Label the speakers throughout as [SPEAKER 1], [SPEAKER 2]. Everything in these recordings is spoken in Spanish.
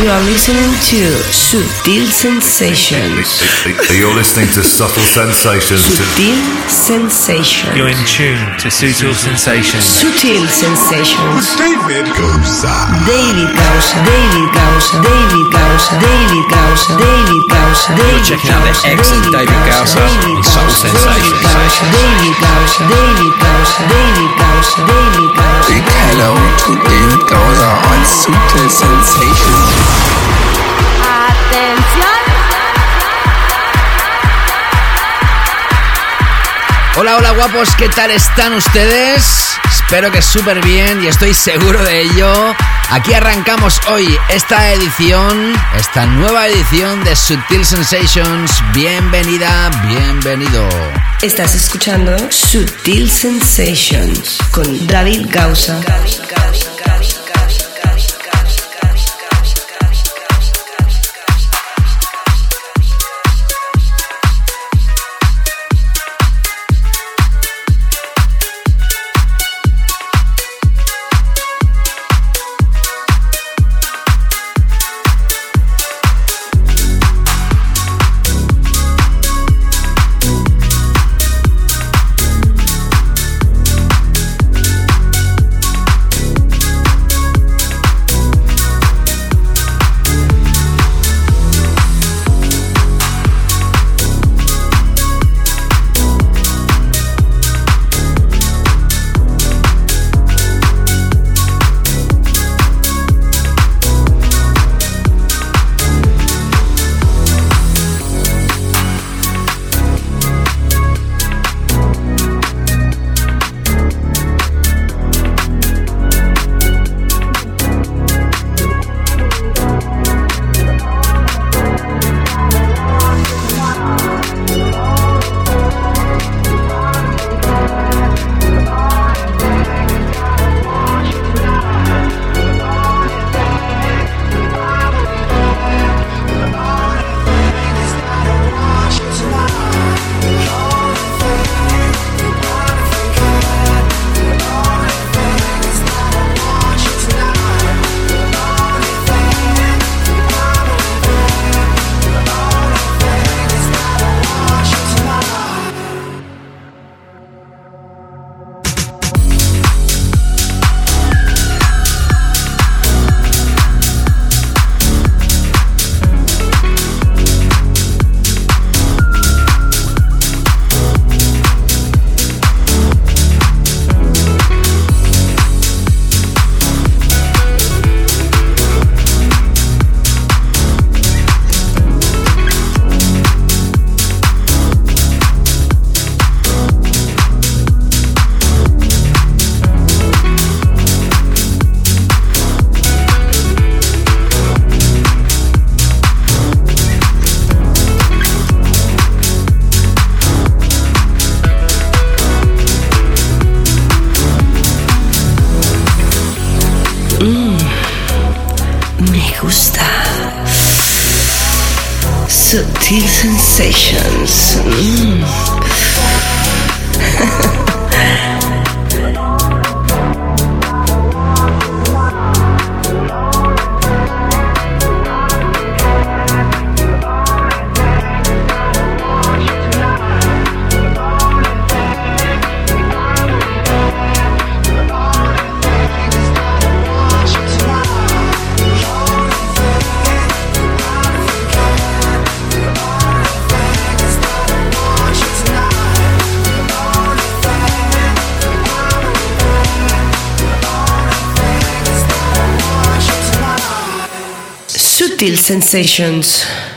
[SPEAKER 1] You are listening to Sutil Sensations.
[SPEAKER 2] You're listening to Subtle Sensations.
[SPEAKER 1] Sutil Sensations.
[SPEAKER 3] You're in tune to Sutil Sensations.
[SPEAKER 1] Sutil Sensations.
[SPEAKER 4] David Goza.
[SPEAKER 1] David Gausa, David Gausa, David Gausa, David Gausa, David Gausa, David
[SPEAKER 5] checking out the excellent David Gausa on Subtle Sensations.
[SPEAKER 1] David Gausa, David Gausa, David Gausa, David Gausa.
[SPEAKER 4] Big hello to David Goza on Sutil Sensations.
[SPEAKER 6] Atención.
[SPEAKER 5] Hola, hola guapos, ¿qué tal están ustedes? Espero que súper bien y estoy seguro de ello. Aquí arrancamos hoy esta edición, esta nueva edición de Sutil Sensations. Bienvenida, bienvenido.
[SPEAKER 1] Estás escuchando Sutil Sensations con David Gausa. Me gusta. Sutil Sensations. Mm. Sutil Sensations.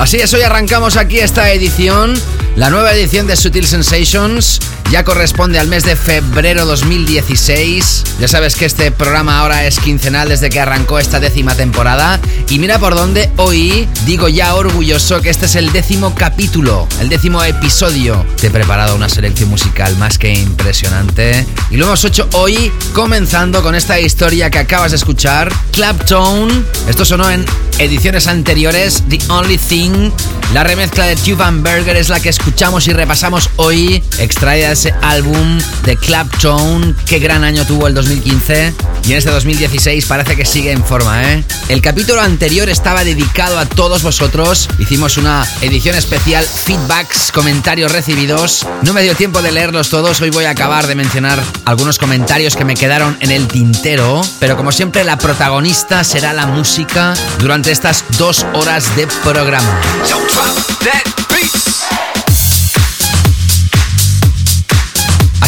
[SPEAKER 5] Así es, hoy arrancamos aquí esta edición La nueva edición de Sutil Sensations ya corresponde al mes de febrero 2016. Ya sabes que este programa ahora es quincenal desde que arrancó esta décima temporada. Y mira por dónde hoy digo ya orgulloso que este es el décimo capítulo, el décimo episodio. Te he preparado una selección musical más que impresionante. Y lo hemos hecho hoy comenzando con esta historia que acabas de escuchar, Claptone. Esto sonó en ediciones anteriores, The Only Thing. La remezcla de Tuvan Burger es la que escuchamos y repasamos hoy, extraída de ese álbum de Claptone. Qué gran año tuvo el 2015. Y en este 2016 parece que sigue en forma, ¿eh? El capítulo anterior estaba dedicado a todos vosotros. Hicimos una edición especial, feedbacks, comentarios recibidos. No me dio tiempo de leerlos todos. Hoy voy a acabar de mencionar algunos comentarios que me quedaron en el tintero. Pero como siempre, la protagonista será la música durante estas dos horas de programa.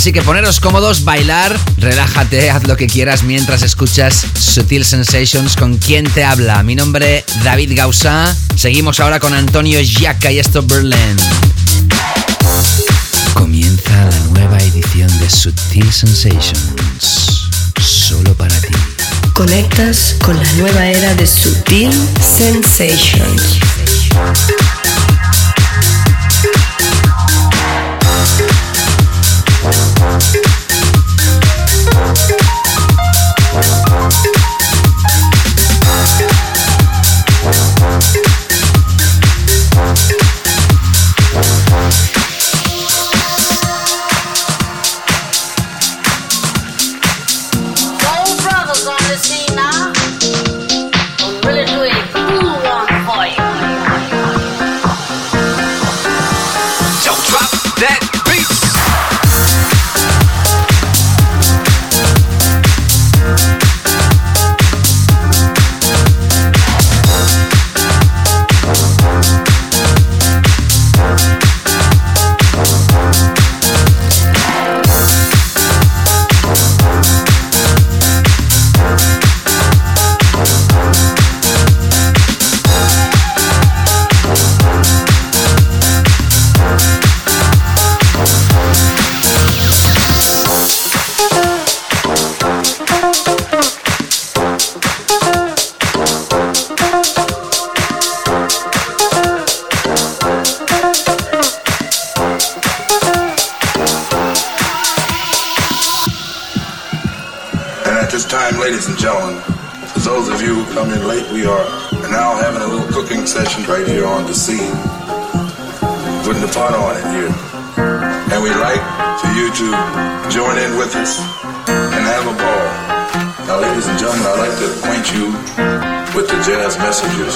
[SPEAKER 5] Así que poneros cómodos, bailar, relájate, haz lo que quieras mientras escuchas Sutil Sensations con quien te habla. Mi nombre David Gausa. Seguimos ahora con Antonio Giaca y esto Berlin. Comienza la nueva edición de Sutil Sensations. Solo para ti.
[SPEAKER 1] Conectas con la nueva era de Sutil Sensations. to join in with us
[SPEAKER 7] and have a ball. Now, ladies and gentlemen, I'd like to acquaint
[SPEAKER 8] you with the jazz messages.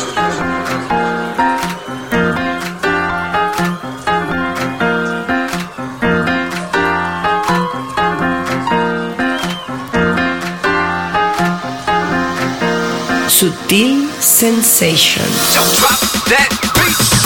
[SPEAKER 1] Sutil sensations. So
[SPEAKER 5] drop that beat.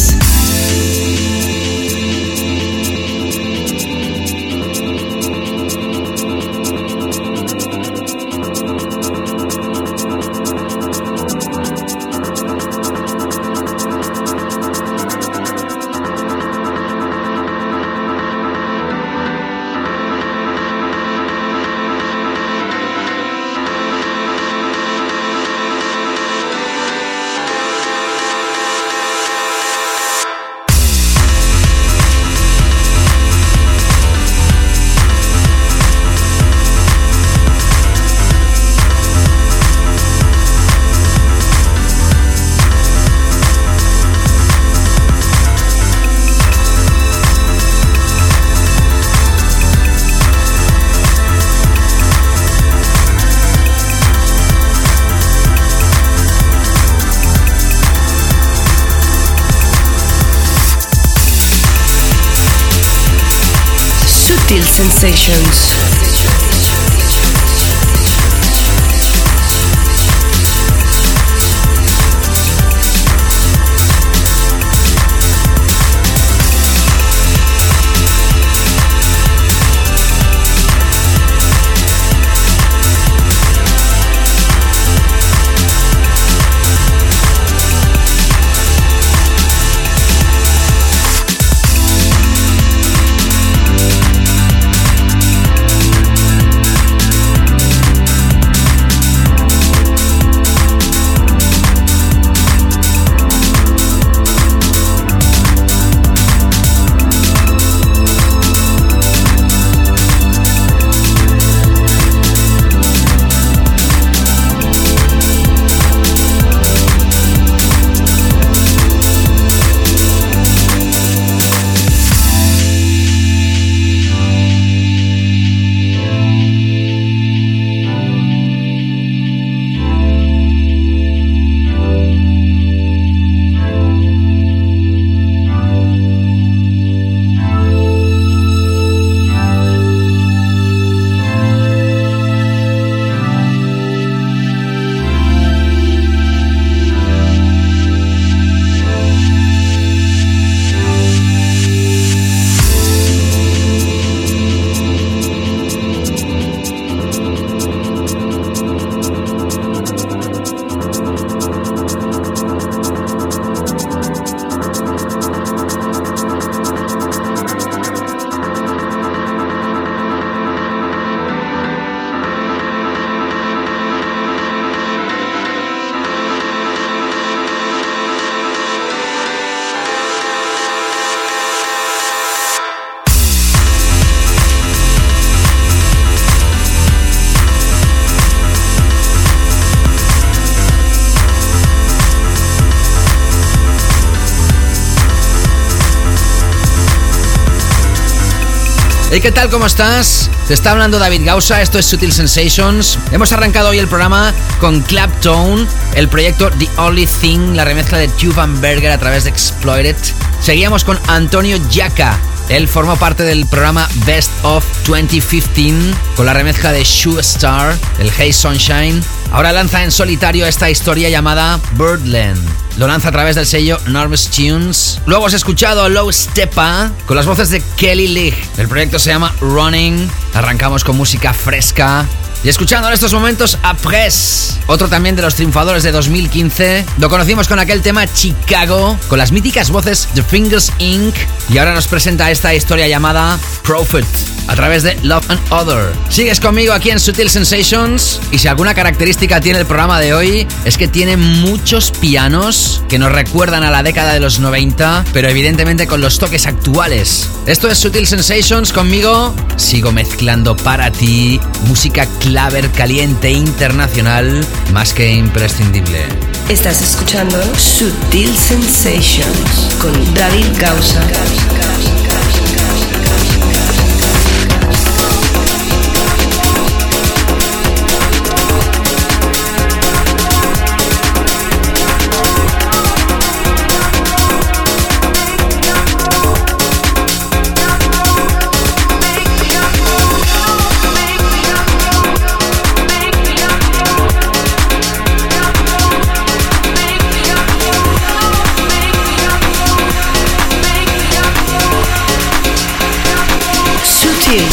[SPEAKER 5] ¿Qué tal? ¿Cómo estás? Te está hablando David Gausa, esto es Sutil Sensations. Hemos arrancado hoy el programa con Claptone, el proyecto The Only Thing, la remezcla de Tube Berger a través de Exploited. Seguíamos con Antonio Yaka Él formó parte del programa Best of 2015 con la remezcla de Shoe Star, el Hey Sunshine. Ahora lanza en solitario esta historia llamada Birdland. Lo lanza a través del sello Enormous Tunes. Luego has escuchado Low Stepa con las voces de Kelly Lee. El proyecto se llama Running. Arrancamos con música fresca y escuchando en estos momentos a Press, otro también de los triunfadores de 2015. Lo conocimos con aquel tema Chicago, con las míticas voces The Fingers Inc. Y ahora nos presenta esta historia llamada Prophet a través de Love and Other. Sigues conmigo aquí en Sutil Sensations y si alguna característica tiene el programa de hoy es que tiene muchos pianos que nos recuerdan a la década de los 90, pero evidentemente con los toques actuales. Esto es Sutil Sensations conmigo. Sigo mezclando para ti música claver caliente internacional más que imprescindible.
[SPEAKER 1] Estás escuchando Sutil Sensations con David Gausa.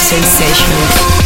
[SPEAKER 1] Sensations.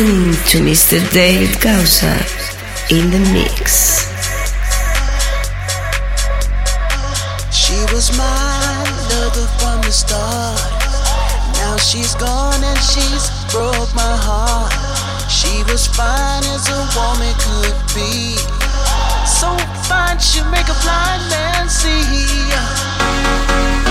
[SPEAKER 1] Listening to Mr. David Gausa in the mix.
[SPEAKER 6] She was my lover from the start. Now she's gone and she's broke my heart. She was fine as a woman could be. So fine, she make a blind man see.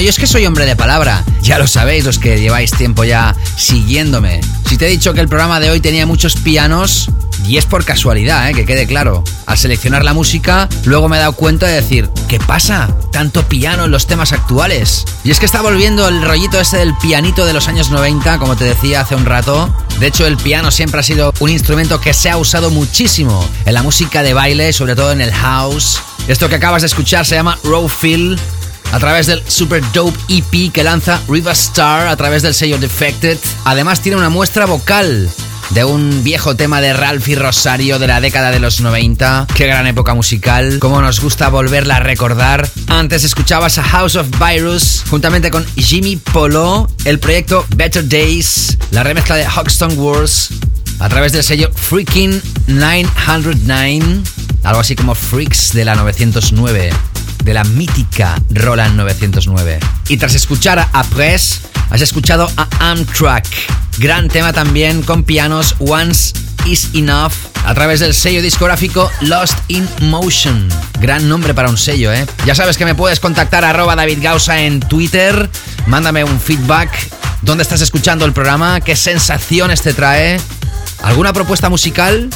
[SPEAKER 5] Yo es que soy hombre de palabra, ya lo sabéis los que lleváis tiempo ya siguiéndome. Si te he dicho que el programa de hoy tenía muchos pianos, y es por casualidad, ¿eh? que quede claro. Al seleccionar la música, luego me he dado cuenta de decir, ¿qué pasa? Tanto piano en los temas actuales. Y es que está volviendo el rollito ese del pianito de los años 90, como te decía hace un rato. De hecho, el piano siempre ha sido un instrumento que se ha usado muchísimo en la música de baile, sobre todo en el house esto que acabas de escuchar se llama Raw Feel a través del Super Dope EP que lanza Riva Star a través del sello Defected. Además tiene una muestra vocal de un viejo tema de Ralphie Rosario de la década de los 90. Qué gran época musical, cómo nos gusta volverla a recordar. Antes escuchabas a House of Virus juntamente con Jimmy Polo, el proyecto Better Days, la remezcla de Hoxton Wars a través del sello Freaking 909 algo así como Freaks de la 909, de la mítica Roland 909. Y tras escuchar a Press, has escuchado a Amtrak, gran tema también con pianos Once is Enough a través del sello discográfico Lost in Motion. Gran nombre para un sello, ¿eh? Ya sabes que me puedes contactar arroba David Gausa en Twitter, mándame un feedback, dónde estás escuchando el programa, qué sensaciones te trae, alguna propuesta musical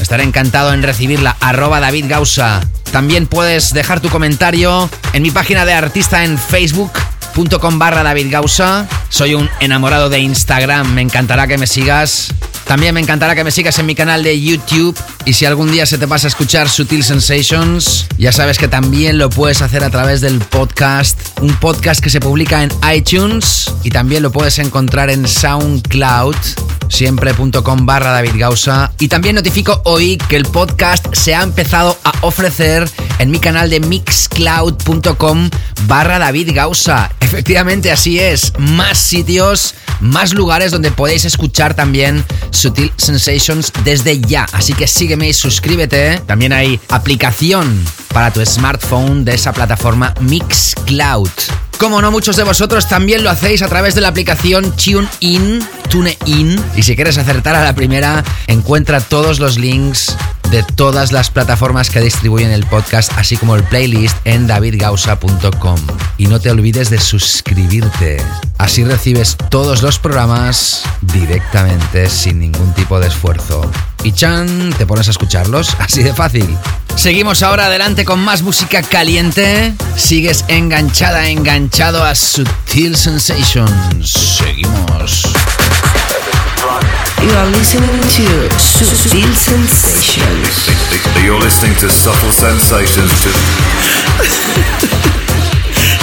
[SPEAKER 5] Estaré encantado en recibirla. Arroba David Gausa. También puedes dejar tu comentario en mi página de artista en facebook.com barra David Gausa. Soy un enamorado de Instagram. Me encantará que me sigas. También me encantará que me sigas en mi canal de YouTube. Y si algún día se te pasa a escuchar Sutil Sensations, ya sabes que también lo puedes hacer a través del podcast. Un podcast que se publica en iTunes y también lo puedes encontrar en SoundCloud siempre.com barra David Gausa. Y también notifico hoy que el podcast se ha empezado a ofrecer en mi canal de mixcloud.com barra David Gausa. Efectivamente así es, más sitios, más lugares donde podéis escuchar también Sutil Sensations desde ya. Así que sígueme y suscríbete. También hay aplicación para tu smartphone de esa plataforma Mixcloud. Como no, muchos de vosotros también lo hacéis a través de la aplicación TuneIn, TuneIn. Y si quieres acertar a la primera, encuentra todos los links de todas las plataformas que distribuyen el podcast, así como el playlist en davidgausa.com. Y no te olvides de suscribirte. Así recibes todos los programas directamente sin ningún tipo de esfuerzo. Y chan, te pones a escucharlos, así de fácil. Seguimos ahora adelante con más música caliente. Sigues enganchada, enganchado a Sutil Sensations. Seguimos.
[SPEAKER 1] You are listening to Sutil Sensations.
[SPEAKER 2] You're listening to Subtle Sensations.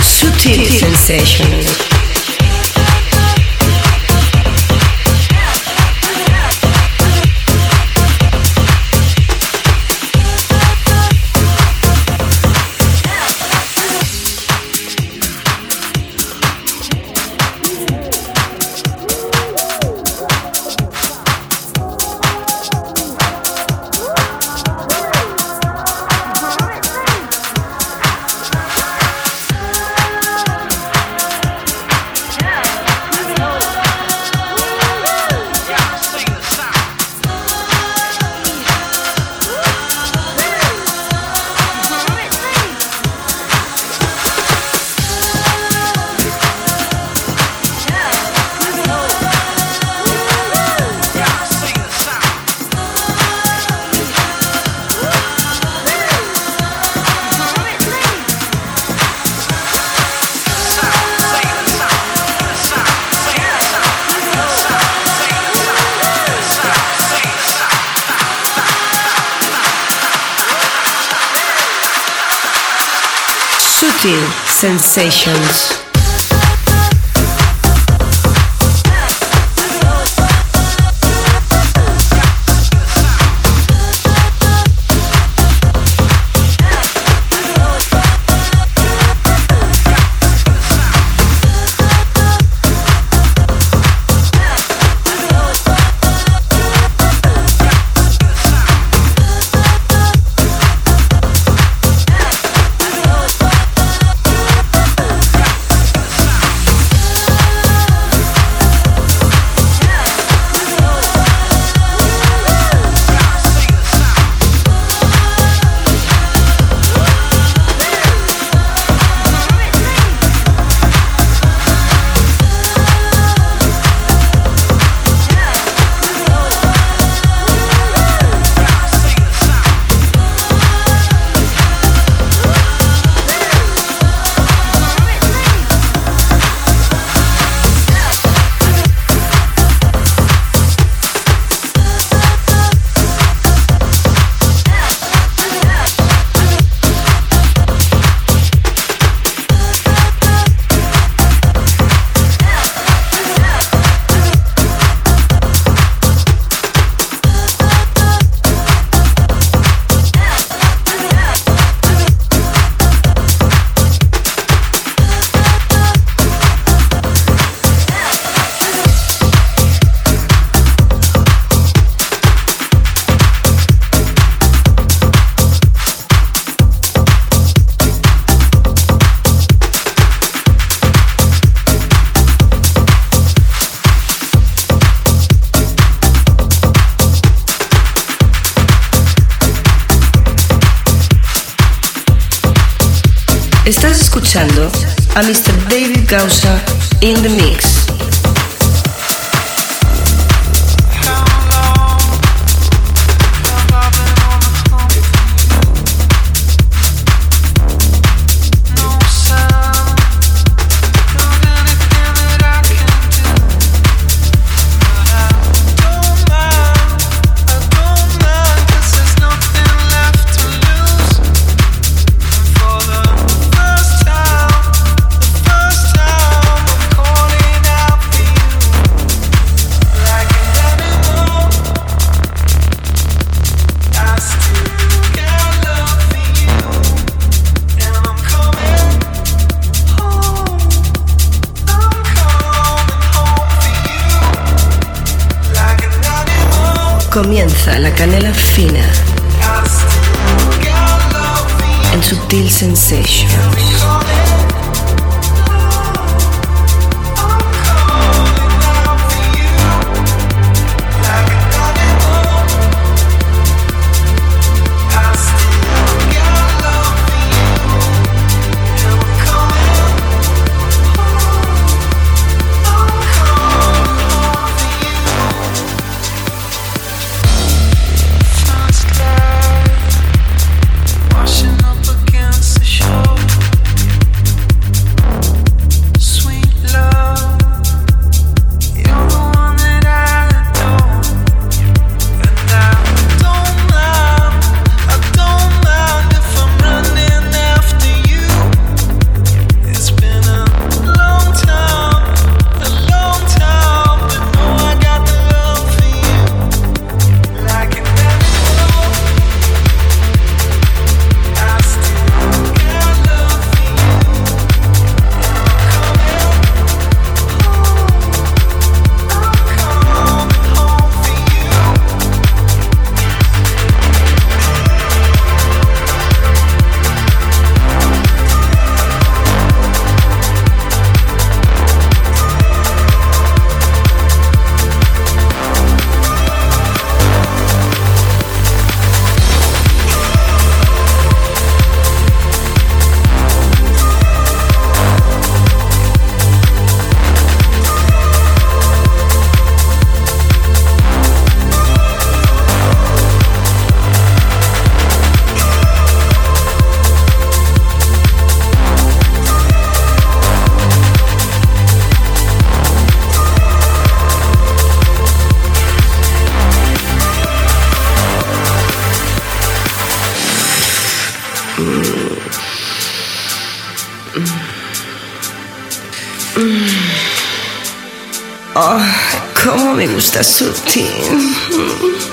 [SPEAKER 1] Sutil Sensations. Sensations.
[SPEAKER 6] Gusta sutil.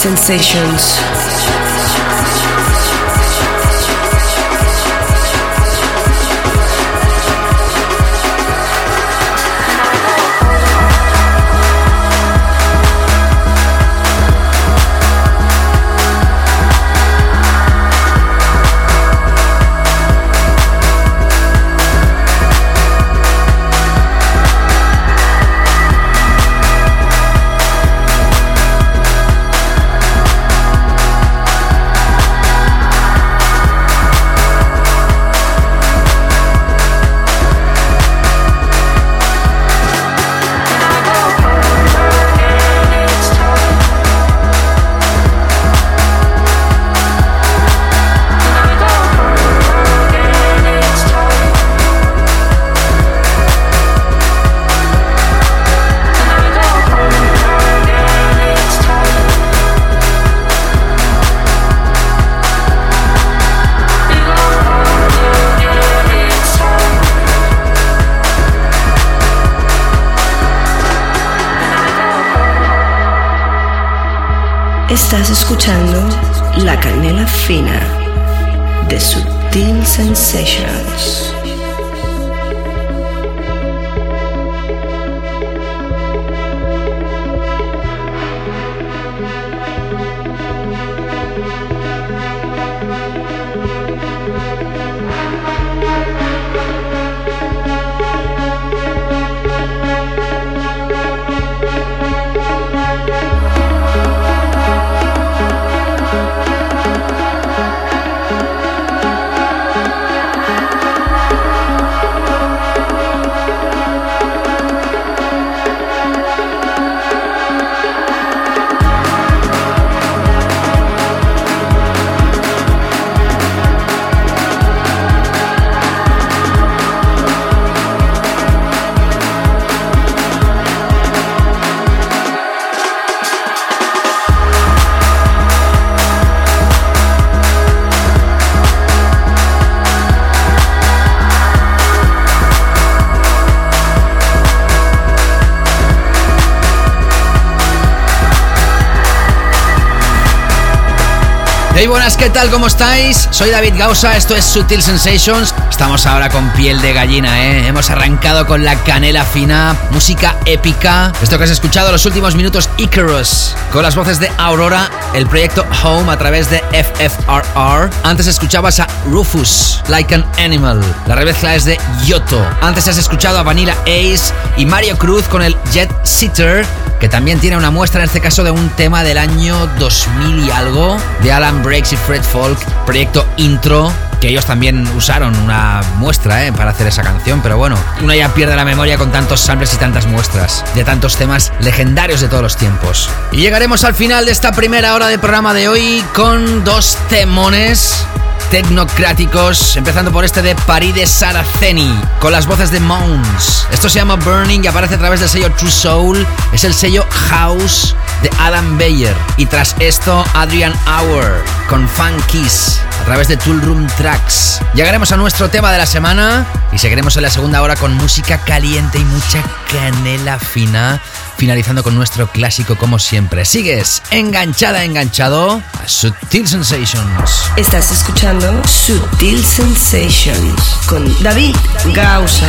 [SPEAKER 1] Sensations. Estás escuchando La Canela Fina de Sutil Sensations.
[SPEAKER 5] Buenas, ¿qué tal? ¿Cómo estáis? Soy David Gausa, esto es Sutil Sensations. Estamos ahora con piel de gallina, ¿eh? Hemos arrancado con la canela fina, música épica. Esto que has escuchado los últimos minutos, Icarus, con las voces de Aurora, el proyecto Home a través de FFRR. Antes escuchabas a Rufus, Like an Animal. La remezcla es de Yoto. Antes has escuchado a Vanilla Ace y Mario Cruz con el Jet Sitter que también tiene una muestra en este caso de un tema del año 2000 y algo de Alan Breaks y Fred Folk, proyecto intro que ellos también usaron una muestra ¿eh? para hacer esa canción, pero bueno, uno ya pierde la memoria con tantos samples y tantas muestras de tantos temas legendarios de todos los tiempos. Y llegaremos al final de esta primera hora de programa de hoy con dos temones tecnocráticos, empezando por este de París de Saraceni, con las voces de Mons. Esto se llama Burning y aparece a través del sello True Soul, es el sello House de Adam Beyer. Y tras esto, Adrian Hour con Funkies a través de Tool Room Tracks. Llegaremos a nuestro tema de la semana y seguiremos en la segunda hora con música caliente y mucha canela fina, finalizando con nuestro clásico como siempre. Sigues enganchada, enganchado a Sutil Sensations.
[SPEAKER 1] Estás escuchando Sutil Sensations con David Gausa.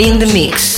[SPEAKER 1] In the mix.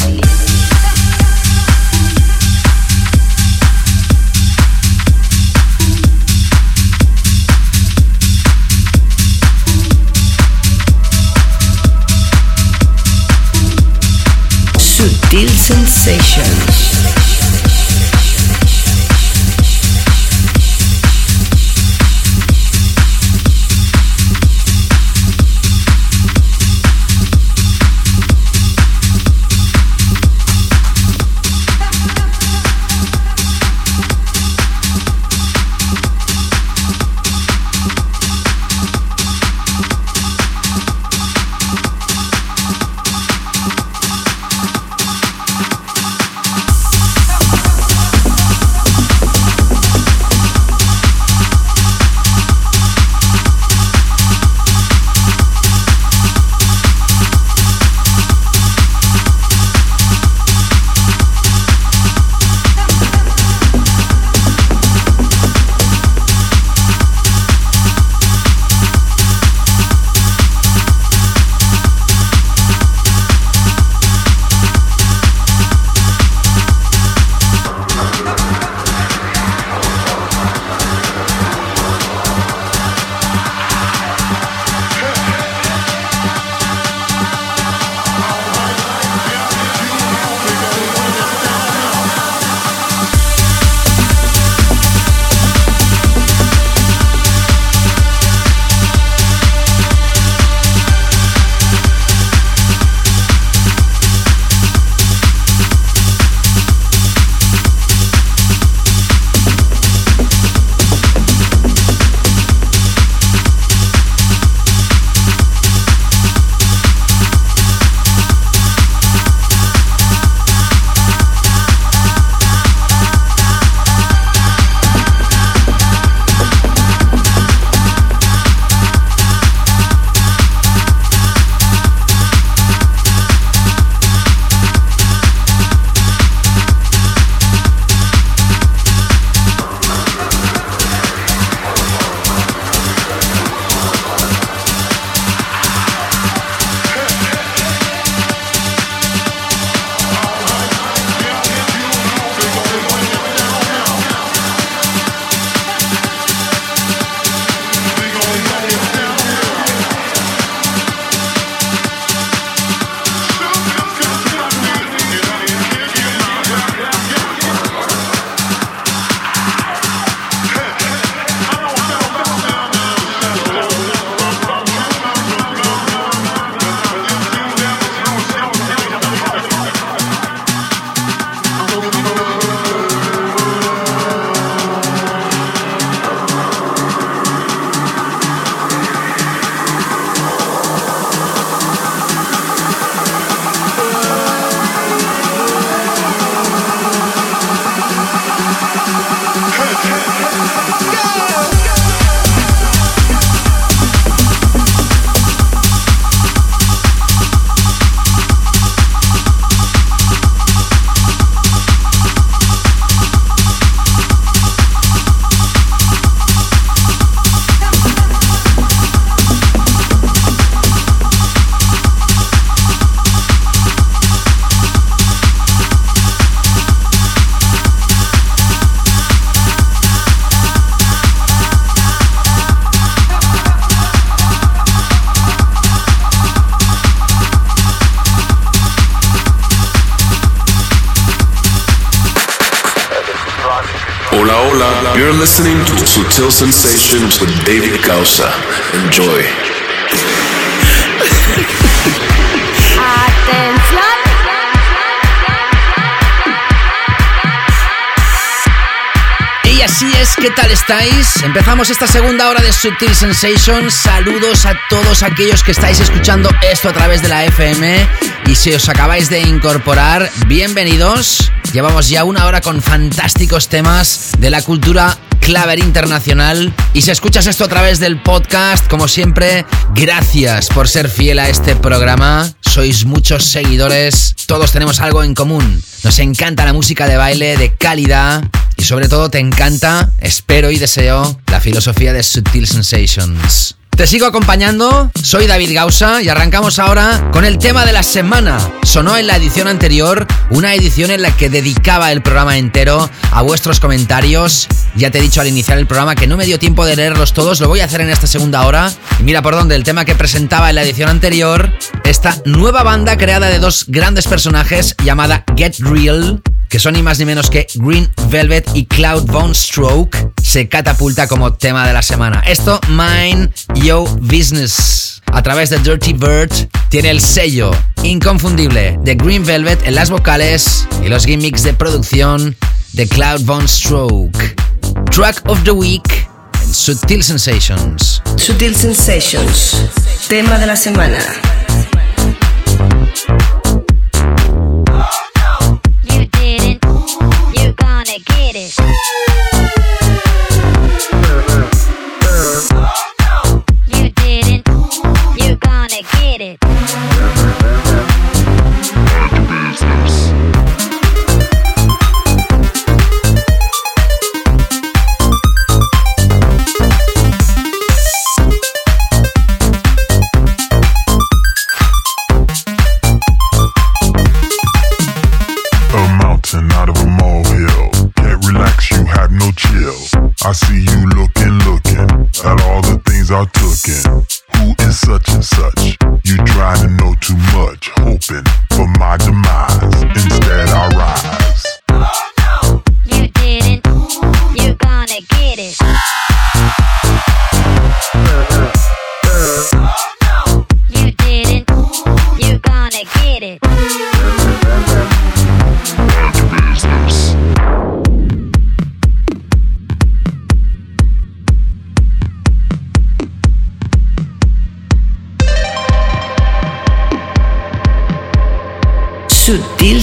[SPEAKER 9] Listening to Sutil Sensations with David Gausa. Enjoy.
[SPEAKER 5] así es, ¿qué tal estáis? Empezamos esta segunda hora de Subtil Sensations. Saludos a todos aquellos que estáis escuchando esto a través de la FM. Y si os acabáis de incorporar, bienvenidos. Llevamos ya una hora con fantásticos temas de la cultura Claver Internacional. Y si escuchas esto a través del podcast, como siempre, gracias por ser fiel a este programa. Sois muchos seguidores, todos tenemos algo en común. Nos encanta la música de baile de calidad y sobre todo te encanta, espero y deseo, la filosofía de Subtil Sensations. Te sigo acompañando, soy David Gausa y arrancamos ahora con el tema de la semana. Sonó en la edición anterior, una edición en la que dedicaba el programa entero a vuestros comentarios. Ya te he dicho al iniciar el programa que no me dio tiempo de leerlos todos, lo voy a hacer en esta segunda hora. Y mira por dónde el tema que presentaba en la edición anterior, esta nueva banda creada de dos grandes personajes llamada Get Real que son ni más ni menos que Green Velvet y Cloud Bone Stroke, se catapulta como tema de la semana. Esto, Mind Yo Business. A través de Dirty Bird, tiene el sello inconfundible de Green Velvet en las vocales y los gimmicks de producción de Cloud Bone Stroke. Track of the Week en Sutil Sensations.
[SPEAKER 1] Sutil Sensations, tema de la semana. English.
[SPEAKER 10] I see you looking, looking at all the things I took in. Who is such and such? You trying to know too much, hoping for my demise.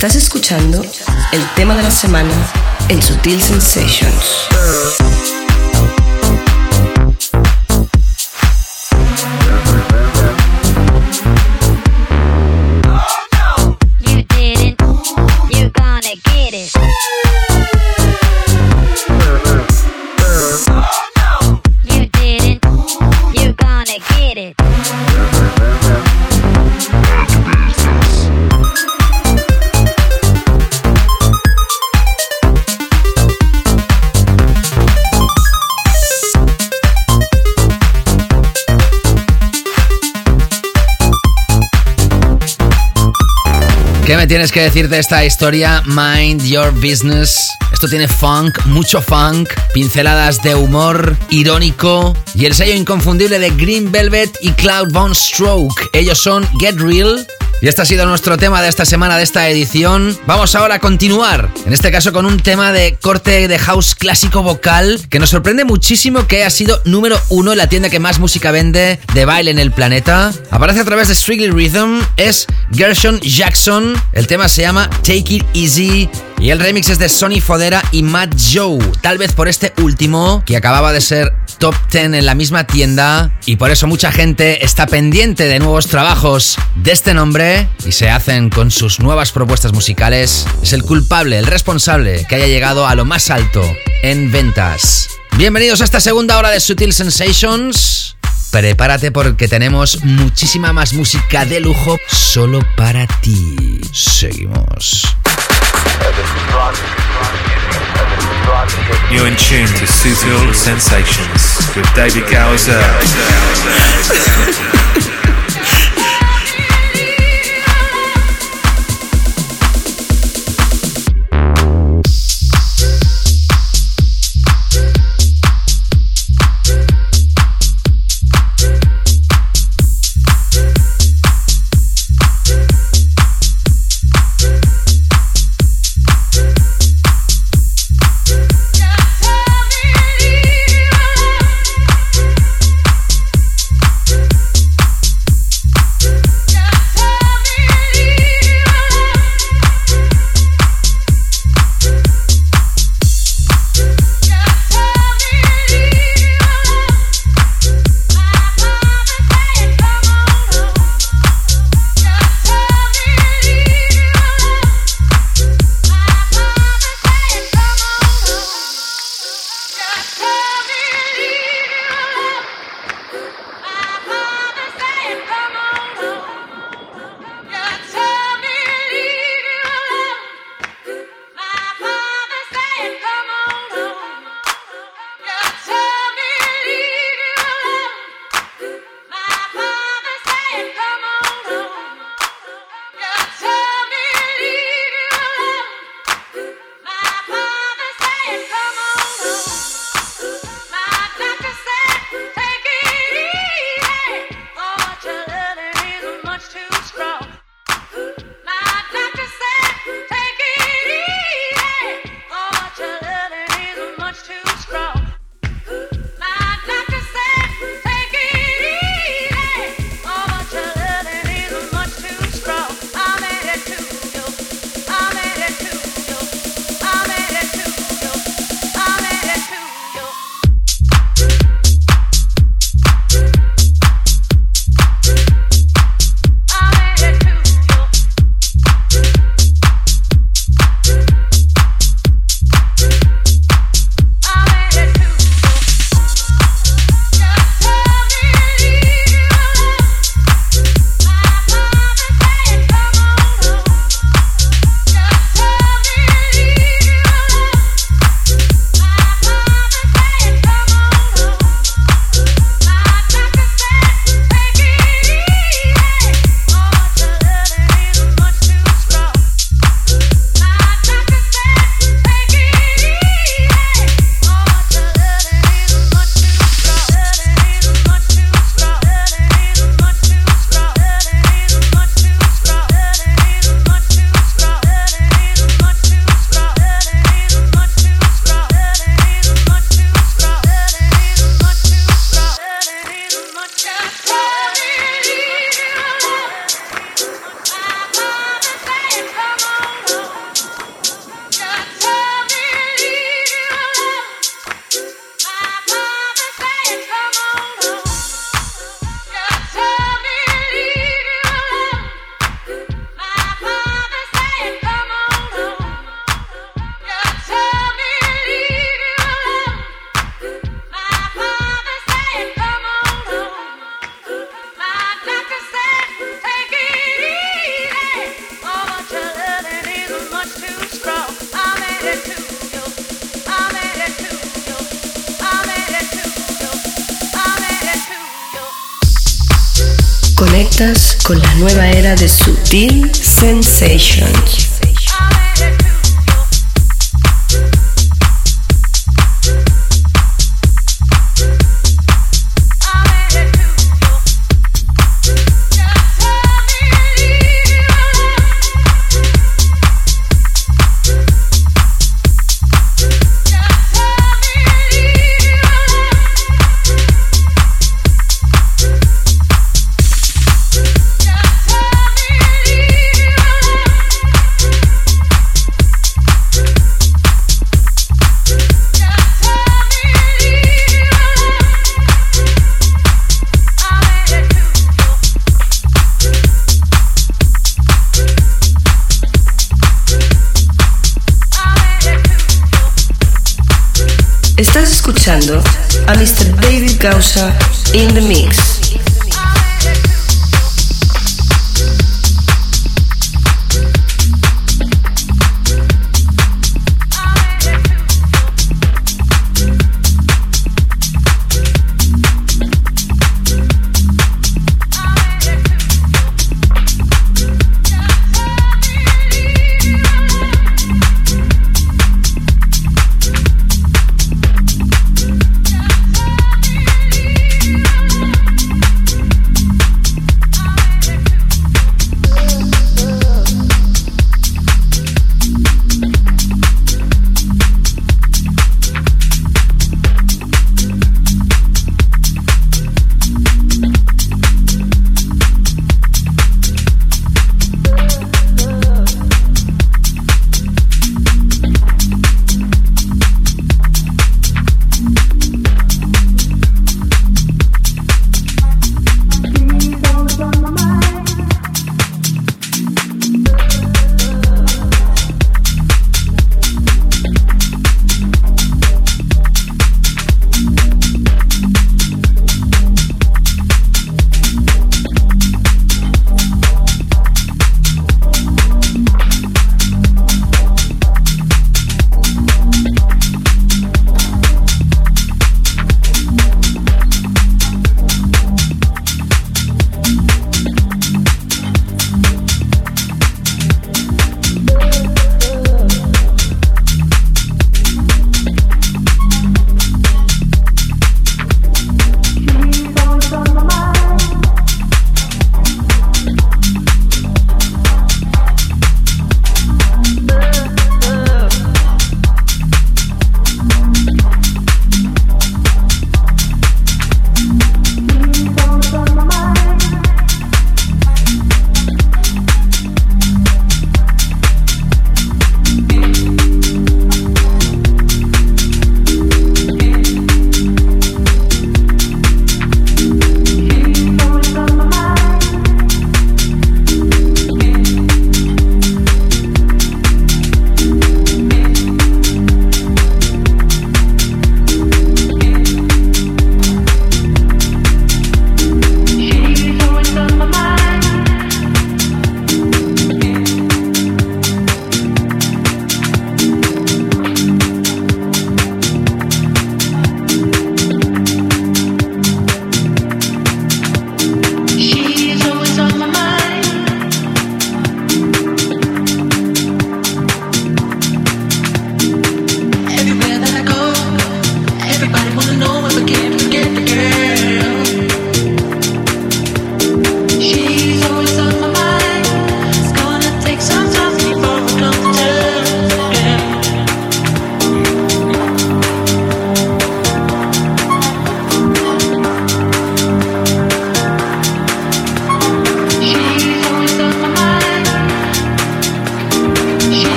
[SPEAKER 1] Estás escuchando el tema de la semana en Sutil Sensations.
[SPEAKER 5] ¿Qué me tienes que decir de esta historia? Mind Your Business. Esto tiene funk, mucho funk, pinceladas de humor irónico y el sello inconfundible de Green Velvet y Cloud Von Stroke. Ellos son Get Real. Y este ha sido nuestro tema de esta semana, de esta edición. Vamos ahora a continuar, en este caso con un tema de corte de house clásico vocal que nos sorprende muchísimo que haya sido número uno en la tienda que más música vende de baile en el planeta. Aparece a través de Strictly Rhythm, es Gershon Jackson. El tema se llama Take It Easy. Y el remix es de Sonny Fodera y Matt Joe. Tal vez por este último, que acababa de ser top 10 en la misma tienda. Y por eso mucha gente está pendiente de nuevos trabajos de este nombre. Y se hacen con sus nuevas propuestas musicales. Es el culpable, el responsable que haya llegado a lo más alto en ventas. Bienvenidos a esta segunda hora de Sutil Sensations. Prepárate porque tenemos muchísima más música de lujo solo para ti. Seguimos.
[SPEAKER 3] You're in tune to Sutil Sensations with David Gowser.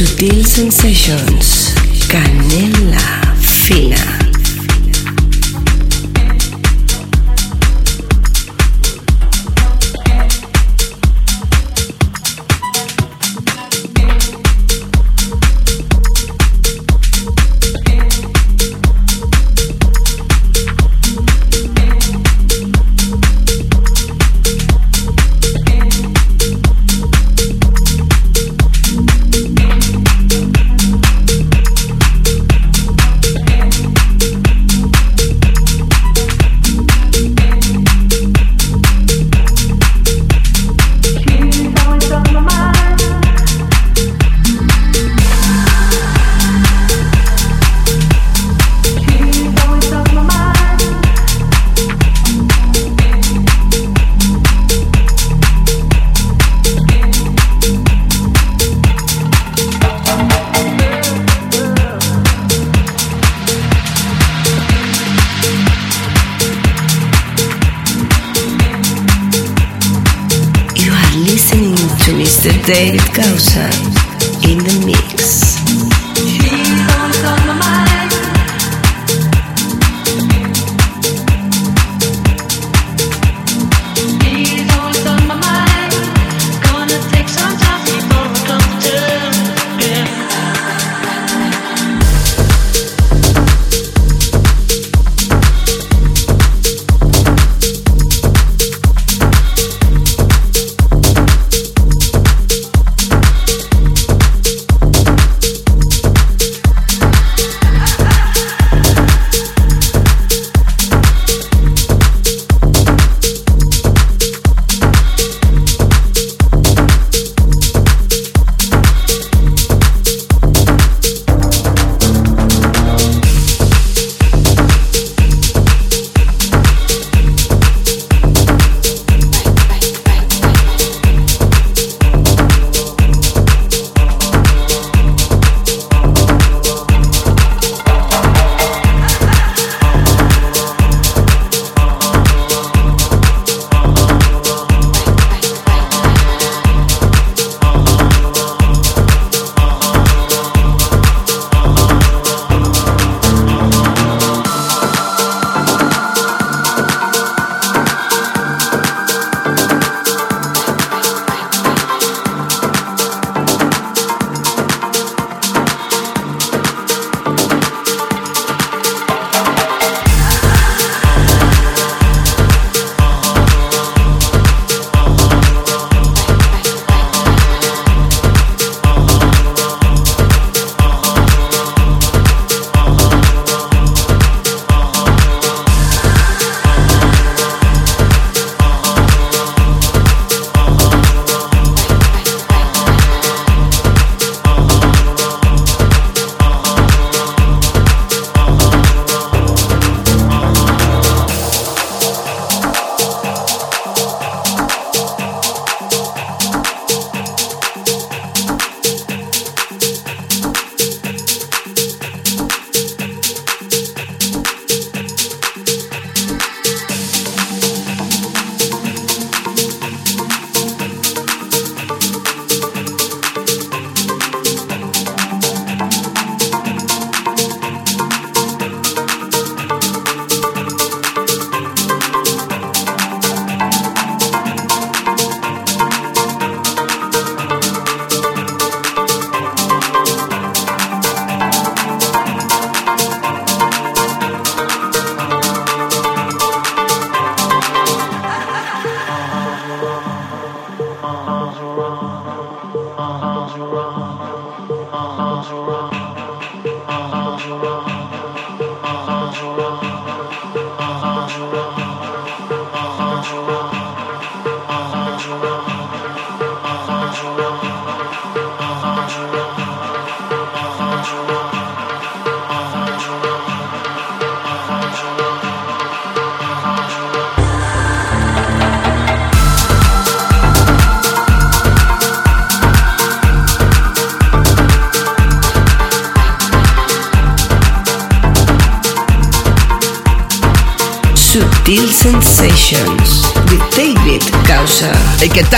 [SPEAKER 1] Sutil Sensations.
[SPEAKER 5] Canela fina.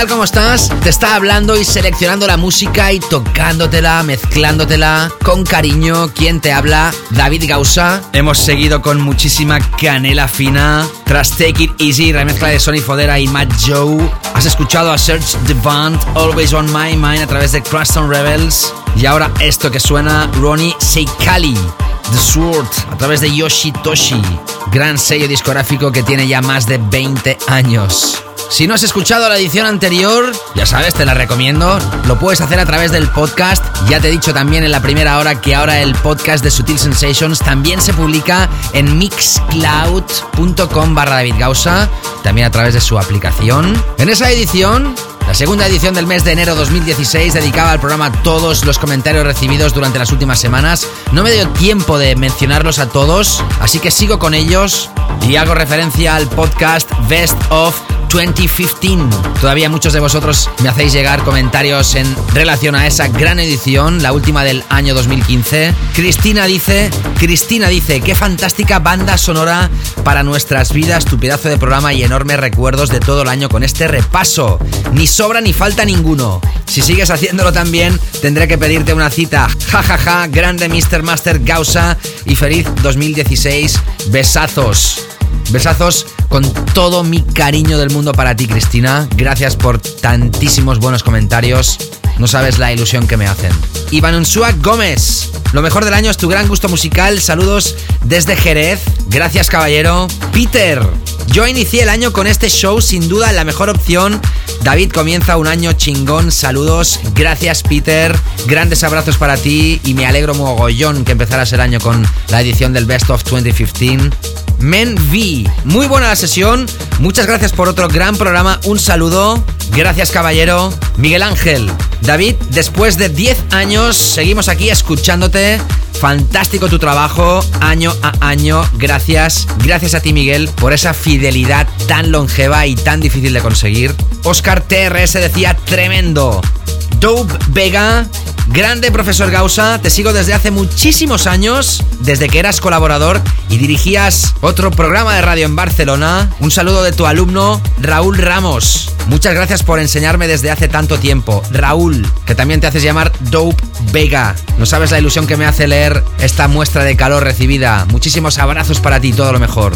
[SPEAKER 5] Tal? ¿Cómo estás? Te está hablando y seleccionando la música y tocándotela, mezclándotela con cariño. ¿Quién te habla? David Gausa. Hemos seguido con muchísima canela fina. Tras Take It Easy, remezcla de Sony Fodera y Matt Joe. Has escuchado a Search the Band, Always on My Mind a través de Cruston Rebels. Y ahora esto que suena, Ronnie Seikali. The Sword a través de Yoshitoshi, gran sello discográfico que tiene ya más de 20 años. Si no has escuchado la edición anterior, ya sabes, te la recomiendo. Lo puedes hacer a través del podcast. Ya te he dicho también en la primera hora que ahora el podcast de Sutil Sensations también se publica en mixcloud.com barra David también a través de su aplicación. En esa edición la segunda edición del mes de enero 2016 dedicaba al programa todos los comentarios recibidos durante las últimas semanas. No me dio tiempo de mencionarlos a todos, así que sigo con ellos y hago referencia al podcast Best of 2015. Todavía muchos de vosotros me hacéis llegar comentarios en relación a esa gran edición, la última del año 2015. Cristina dice, Cristina dice, qué fantástica banda sonora para nuestras vidas, tu pedazo de programa y enormes recuerdos de todo el año con este repaso. Ni sobra ni falta ninguno. Si sigues haciéndolo también, tendré que pedirte una cita. Ja ja ja, grande Mr. Master Gausa y feliz 2016. Besazos. Besazos con todo mi cariño del mundo para ti, Cristina. Gracias por tantísimos buenos comentarios. No sabes la ilusión que me hacen. Iván Unsua Gómez. Lo mejor del año es tu gran gusto musical. Saludos desde Jerez. Gracias, caballero. Peter. Yo inicié el año con este show, sin duda la mejor opción. David comienza un año chingón. Saludos. Gracias, Peter. Grandes abrazos para ti y me alegro mogollón que empezaras el año con la edición del Best of 2015. Men V. Muy buena la sesión. Muchas gracias por otro gran programa. Un saludo. Gracias, caballero. Miguel Ángel. David, después de 10 años, seguimos aquí escuchándote. Fantástico tu trabajo, año a año. Gracias. Gracias a ti, Miguel, por esa fidelidad tan longeva y tan difícil de conseguir. Oscar TRS decía tremendo. Dope Vega, grande profesor Gausa, te sigo desde hace muchísimos años, desde que eras colaborador y dirigías otro programa de radio en Barcelona. Un saludo de tu alumno Raúl Ramos. Muchas gracias por enseñarme desde hace tanto tiempo. Raúl, que también te haces llamar Dope Vega. No sabes la ilusión que me hace leer esta muestra de calor recibida. Muchísimos abrazos para ti, todo lo mejor.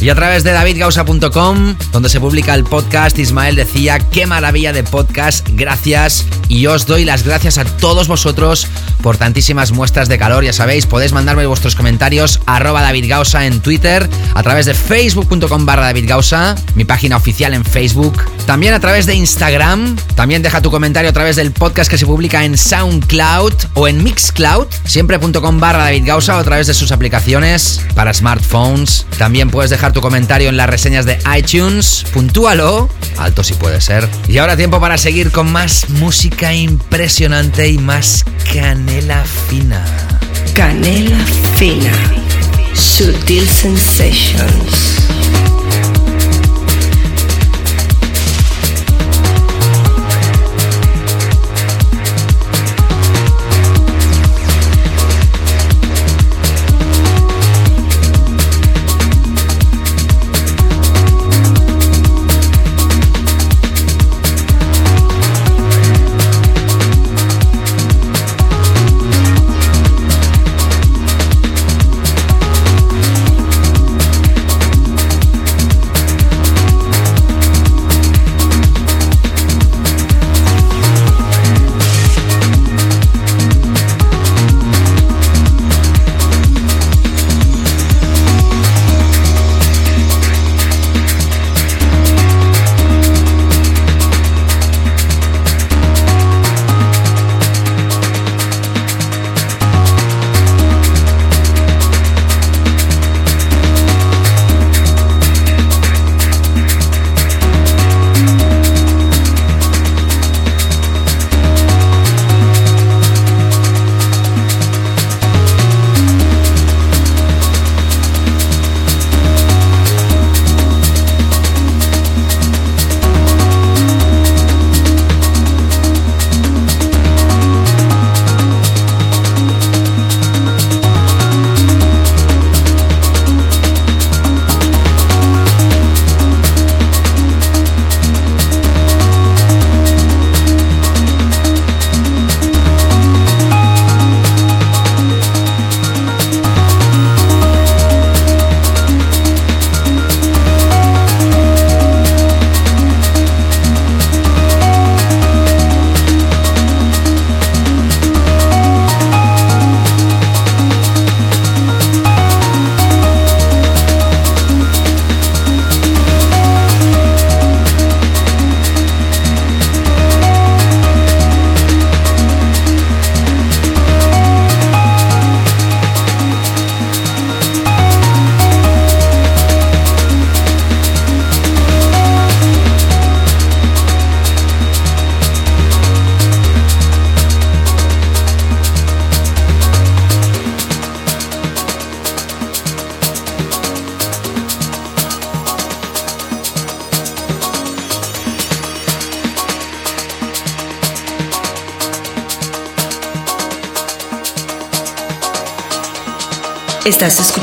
[SPEAKER 5] Y a través de davidgausa.com, donde se publica el podcast, Ismael decía, qué maravilla de podcast, gracias. Y os doy las gracias a todos vosotros por tantísimas muestras de calor. Ya sabéis, podéis mandarme vuestros comentarios arroba davidgausa en Twitter, a través de facebook.com barra davidgausa, mi página oficial en Facebook. También a través de Instagram. También deja tu comentario a través del podcast que se publica en SoundCloud o en Mixcloud, siempre.com barra davidgausa o a través de sus aplicaciones para smartphones. También puedes dejar tu comentario en las reseñas de iTunes. Puntúalo, alto si puede ser. Y ahora tiempo para seguir con más música impresionante y más canela fina.
[SPEAKER 1] Canela fina. Sutil sensations.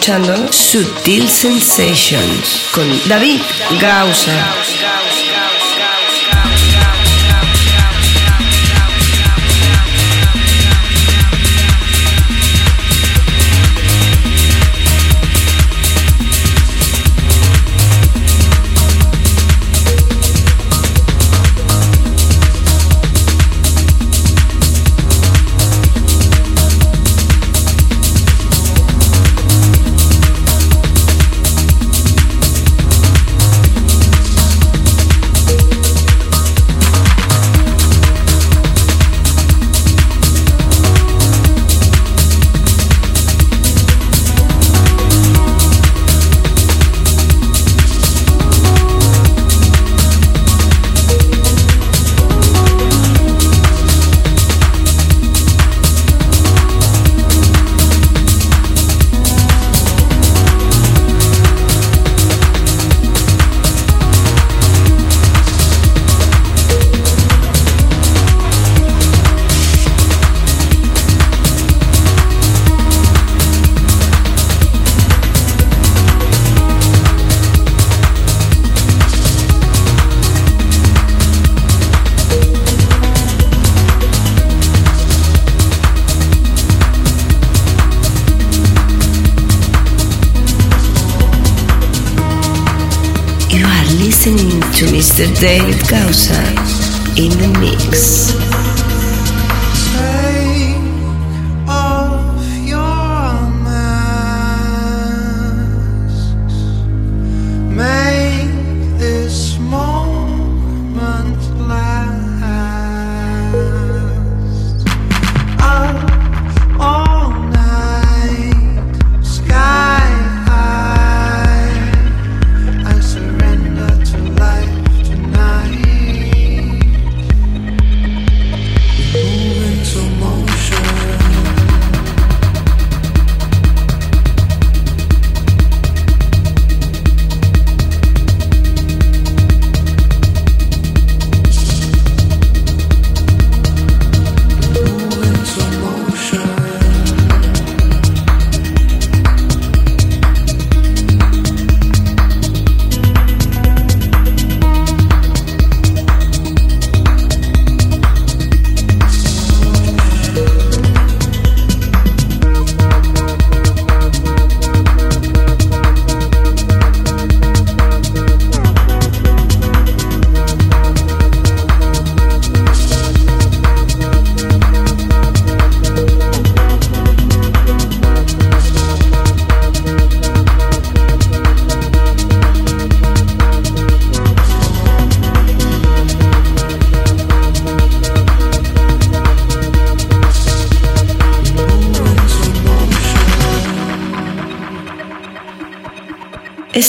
[SPEAKER 6] Escuchando Sutil Sensations con David Gausa. Mr. David Causa in the mix.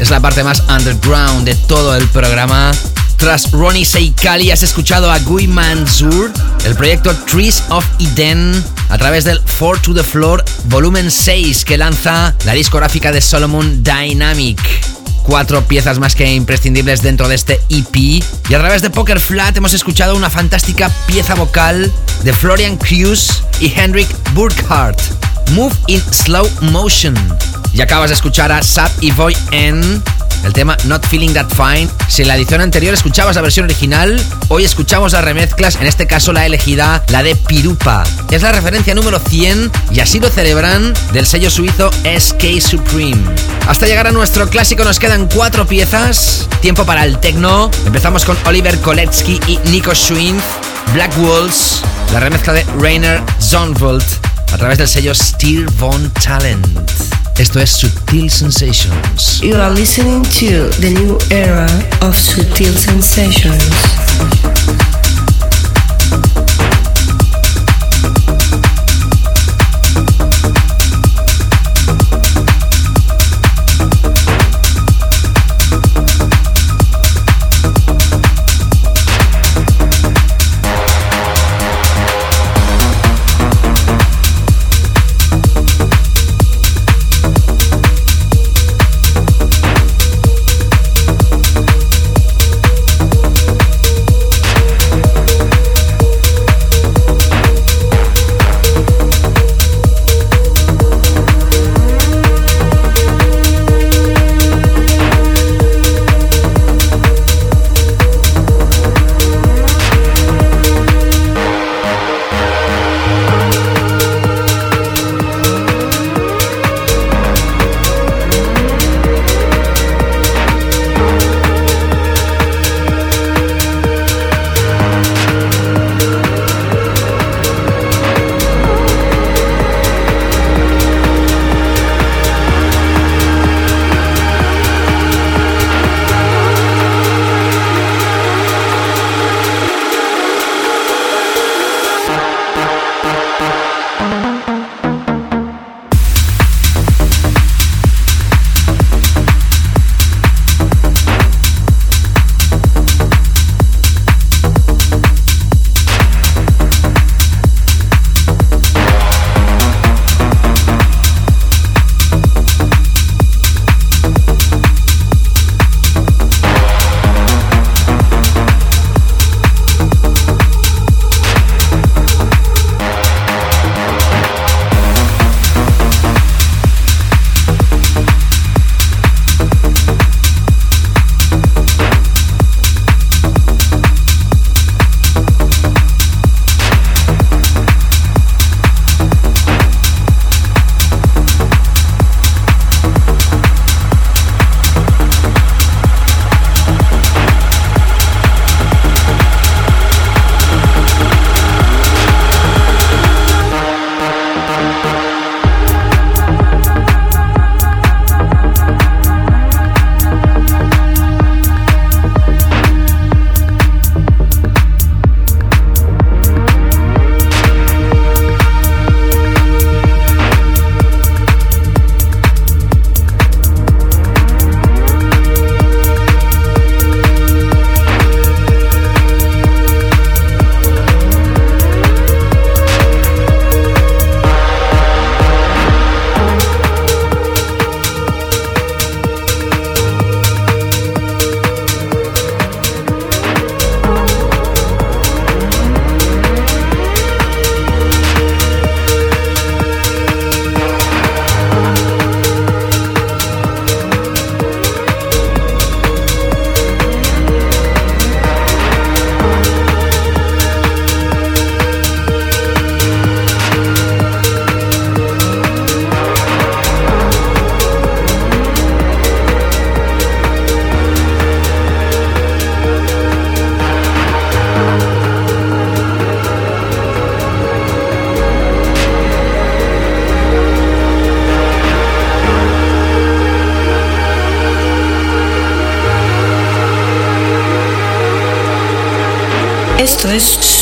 [SPEAKER 5] Es la parte más underground de todo el programa. Tras Ronnie Seikali has escuchado a Gui Mansour, el proyecto Trees of Eden, a través del Four to the Floor volumen 6 que lanza la discográfica de Solomon Dynamic. Cuatro piezas más que imprescindibles dentro de este EP. Y a través de Poker Flat hemos escuchado una fantástica pieza vocal de Florian Cruz y Henrik Burkhardt. Move in Slow Motion. Y acabas de escuchar a Sap y Voy N, el tema Not Feeling That Fine. Si en la edición anterior escuchabas la versión original, hoy escuchamos las remezclas, en este caso la elegida, la de Pirupa. Es la referencia número 100 y así lo celebran del sello suizo SK Supreme. Hasta llegar a nuestro clásico nos quedan cuatro piezas. Tiempo para el techno. Empezamos con Oliver Koletsky y Nico Schwinf, Black Walls, la remezcla de Rainer Zonvolt a través del sello Steel Von Talent. Esto es Sutil Sensations.
[SPEAKER 1] You are listening to the new era of Sutil Sensations.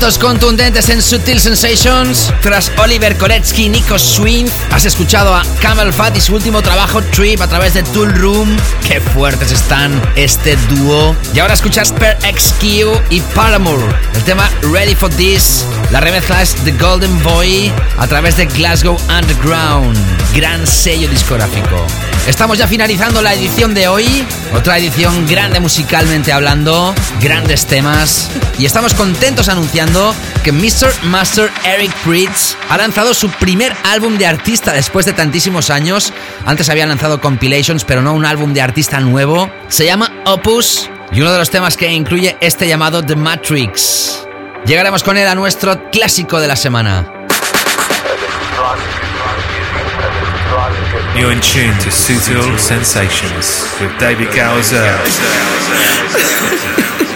[SPEAKER 5] Momentos contundentes en Sutil Sensations. Tras Oliver Koletsky y Nico Swinth, has escuchado a Camel Fat y su último trabajo Trip a través de Tool Room. Qué fuertes están este dúo. Y ahora escuchas Per XQ y Paramore. El tema Ready for This. La remezcla es The Golden Boy a través de Glasgow Underground. Gran sello discográfico. Estamos ya finalizando la edición de hoy. Otra edición grande musicalmente hablando. Grandes temas. Y estamos contentos anunciando que Mr. Master Eric Pritz ha lanzado su primer álbum de artista después de tantísimos años. Antes había lanzado compilations, pero no un álbum de artista nuevo. Se llama Opus y uno de los temas que incluye este llamado The Matrix. Llegaremos con él a nuestro clásico de la semana.
[SPEAKER 3] You're in tune to Sutil Sensations with David Gowser.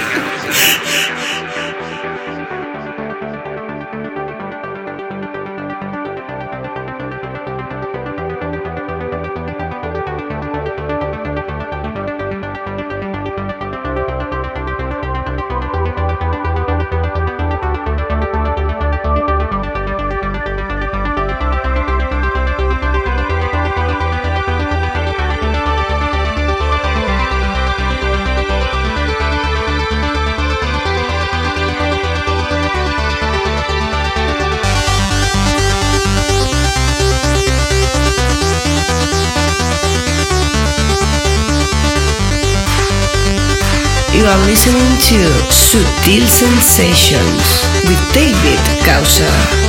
[SPEAKER 1] Sutil Sensations with David Causa.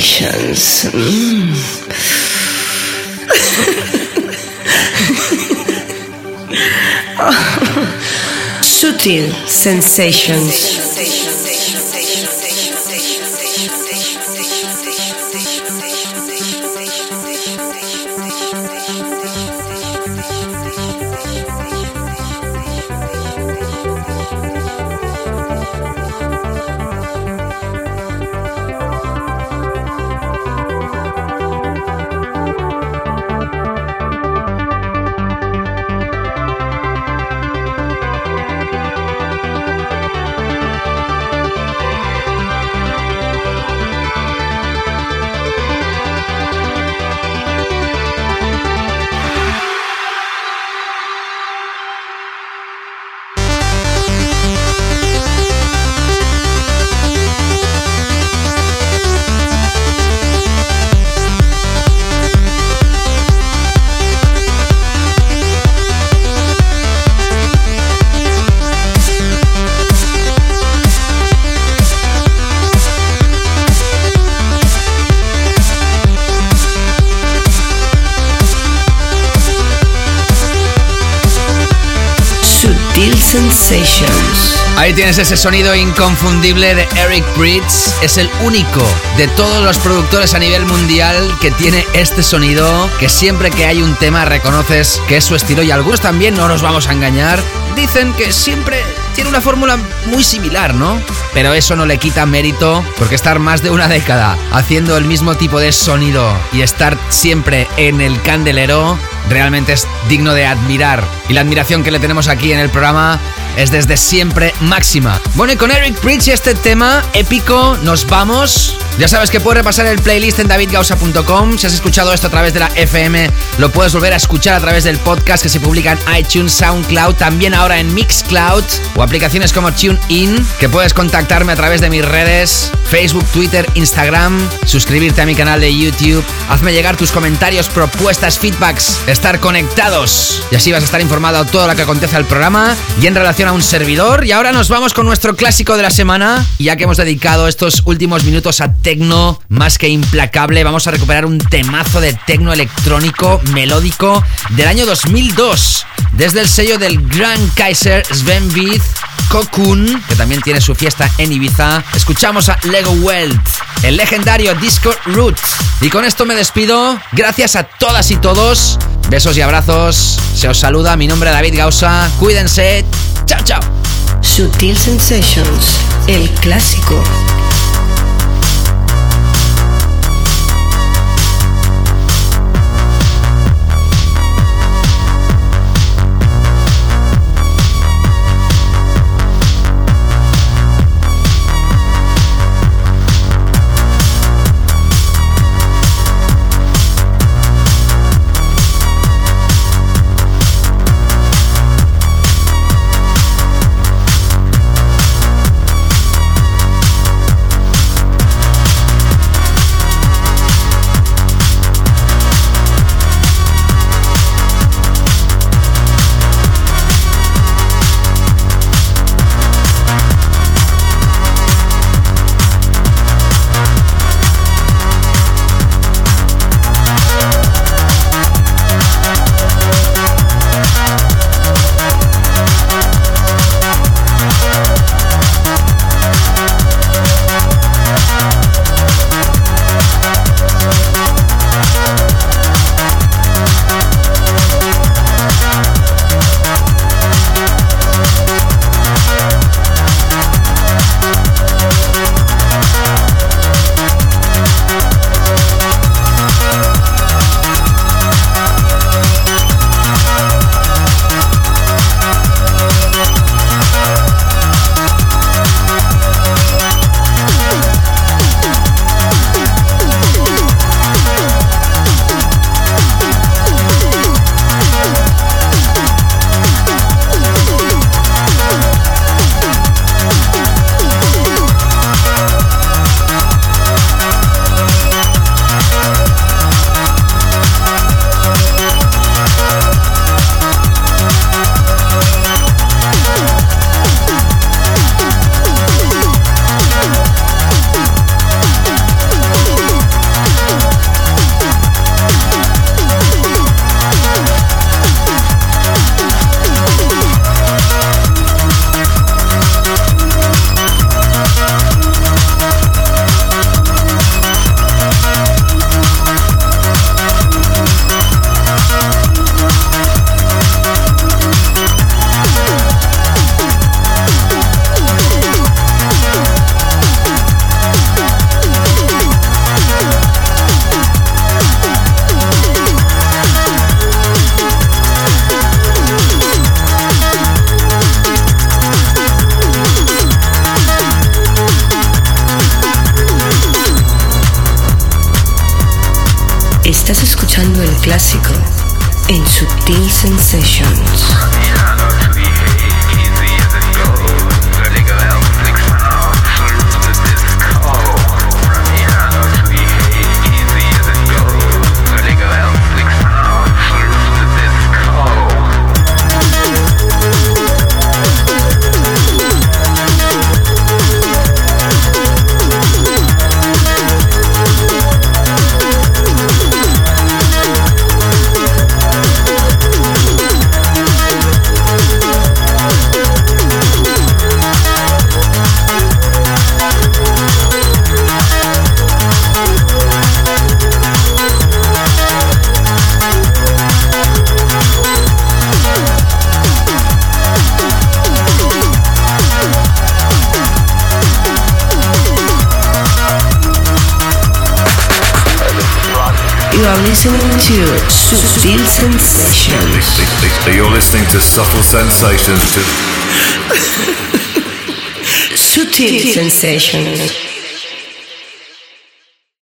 [SPEAKER 1] Sensations. Mm. Sutil sensations.
[SPEAKER 5] Tienes ese sonido inconfundible de Eric Bridges. Es el único de todos los productores a nivel mundial que tiene este sonido, que siempre que hay un tema reconoces que es su estilo y algunos también, no nos vamos a engañar, dicen que siempre tiene una fórmula muy similar, ¿no? Pero eso no le quita mérito porque estar más de una década haciendo el mismo tipo de sonido y estar siempre en el candelero realmente es digno de admirar. Y la admiración que le tenemos aquí en el programa es desde siempre máxima. Bueno, y con Eric Bridge y este tema épico, nos vamos. Ya sabes que puedes repasar el playlist en davidgausa.com. Si has escuchado esto a través de la FM, lo puedes volver a escuchar a través del podcast que se publica en iTunes, SoundCloud, también ahora en Mixcloud o aplicaciones como TuneIn, que puedes contactarme a través de mis redes, Facebook, Twitter, Instagram, suscribirte a mi canal de YouTube, hazme llegar tus comentarios, propuestas, feedbacks, estar conectados y así vas a estar informado de todo lo que acontece al programa y en relación a un servidor. Y ahora nos vamos con nuestro clásico de la semana, ya que hemos dedicado estos últimos minutos a tecno más que implacable, vamos a recuperar un temazo de tecno electrónico melódico del año 2002, desde el sello del Grand Kaiser Sven Vieth Cocoon, que también tiene su fiesta en Ibiza. Escuchamos a Lego Wealth, el legendario disco Roots. Y con esto me despido. Gracias a todas y todos. Besos y abrazos. Se os saluda. Mi nombre es David Gausa. Cuídense. Chao, chao.
[SPEAKER 1] Sutil Sensations, el clásico.